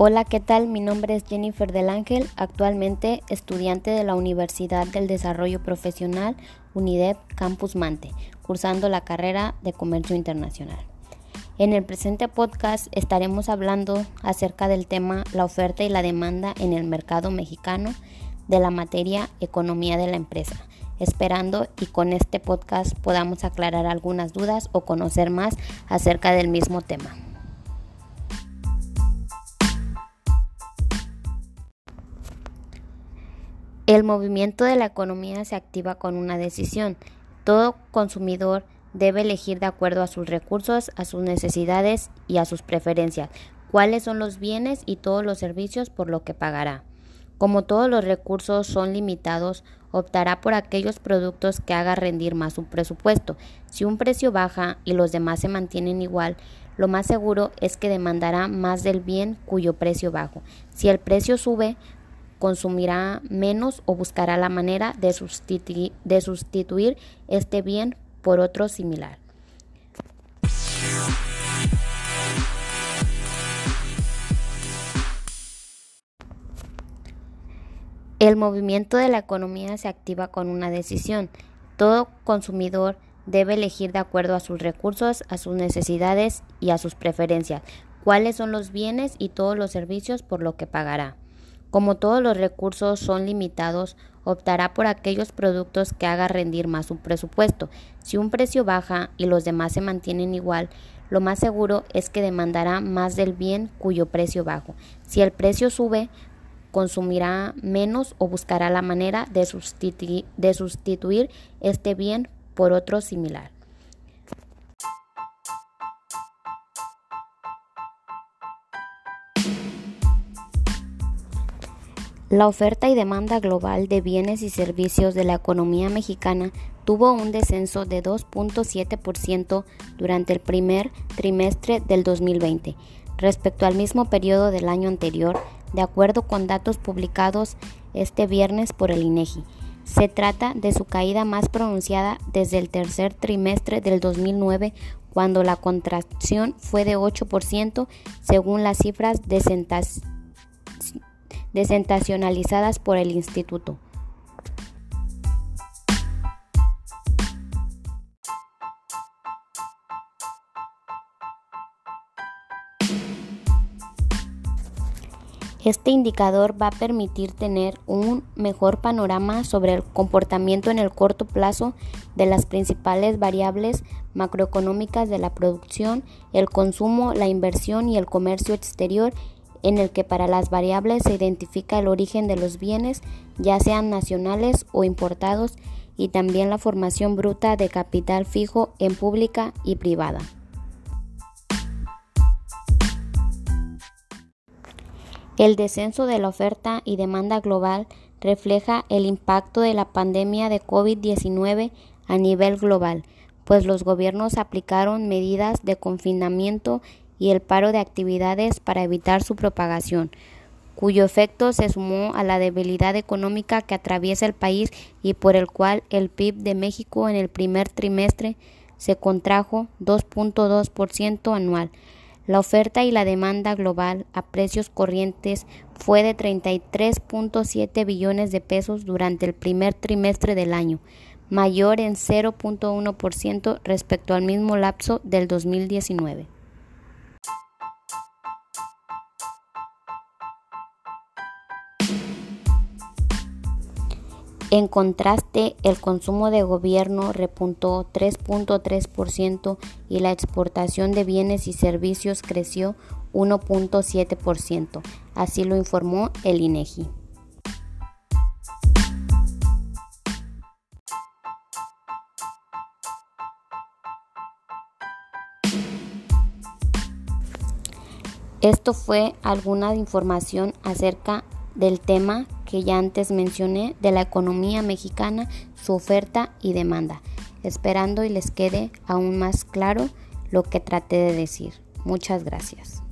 Hola, ¿qué tal? Mi nombre es Jennifer del Ángel, actualmente estudiante de la Universidad del Desarrollo Profesional UNIDEP Campus Mante, cursando la carrera de Comercio Internacional. En el presente podcast estaremos hablando acerca del tema la oferta y la demanda en el mercado mexicano de la materia economía de la empresa, esperando y con este podcast podamos aclarar algunas dudas o conocer más acerca del mismo tema. El movimiento de la economía se activa con una decisión. Todo consumidor debe elegir de acuerdo a sus recursos, a sus necesidades y a sus preferencias cuáles son los bienes y todos los servicios por lo que pagará. Como todos los recursos son limitados, optará por aquellos productos que haga rendir más su presupuesto. Si un precio baja y los demás se mantienen igual, lo más seguro es que demandará más del bien cuyo precio bajo. Si el precio sube, consumirá menos o buscará la manera de, sustituir, este bien por otro similar. El movimiento de la economía se activa con una decisión. Todo consumidor debe elegir de acuerdo a sus recursos, a sus necesidades y a sus preferencias cuáles son los bienes y todos los servicios por lo que pagará. Como todos los recursos son limitados, optará por aquellos productos que haga rendir más su presupuesto. Si un precio baja y los demás se mantienen igual, lo más seguro es que demandará más del bien cuyo precio bajo. Si el precio sube, consumirá menos o buscará la manera de, sustituir, de sustituir este bien por otro similar. La oferta y demanda global de bienes y servicios de la economía mexicana tuvo un descenso de 2.7% durante el primer trimestre del 2020 respecto al mismo periodo del año anterior, de acuerdo con datos publicados este viernes por el INEGI. Se trata de su caída más pronunciada desde el tercer trimestre del 2009, cuando la contracción fue de 8% según las cifras de desentacionalizadas por el instituto. Este indicador va a permitir tener un mejor panorama sobre el comportamiento en el corto plazo de las principales variables macroeconómicas de la producción, el consumo, la inversión y el comercio exterior en el que para las variables se identifica el origen de los bienes, ya sean nacionales o importados, y también la formación bruta de capital fijo en pública y privada. El descenso de la oferta y demanda global refleja el impacto de la pandemia de COVID-19 a nivel global, pues los gobiernos aplicaron medidas de confinamiento y el paro de actividades para evitar su propagación, cuyo efecto se sumó a la debilidad económica que atraviesa el país y por el cual el PIB de México en el primer trimestre se contrajo 2.2% anual. La oferta y la demanda global a precios corrientes fue de 33.7 billones de pesos durante el primer trimestre del año, mayor en 0.1% respecto al mismo lapso del 2019. En contraste, el consumo de gobierno repuntó 3.3% y la exportación de bienes y servicios creció 1.7%, así lo informó el INEGI. Esto fue alguna información acerca del tema que ya antes mencioné de la economía mexicana, su oferta y demanda, esperando y les quede aún más claro lo que traté de decir. Muchas gracias.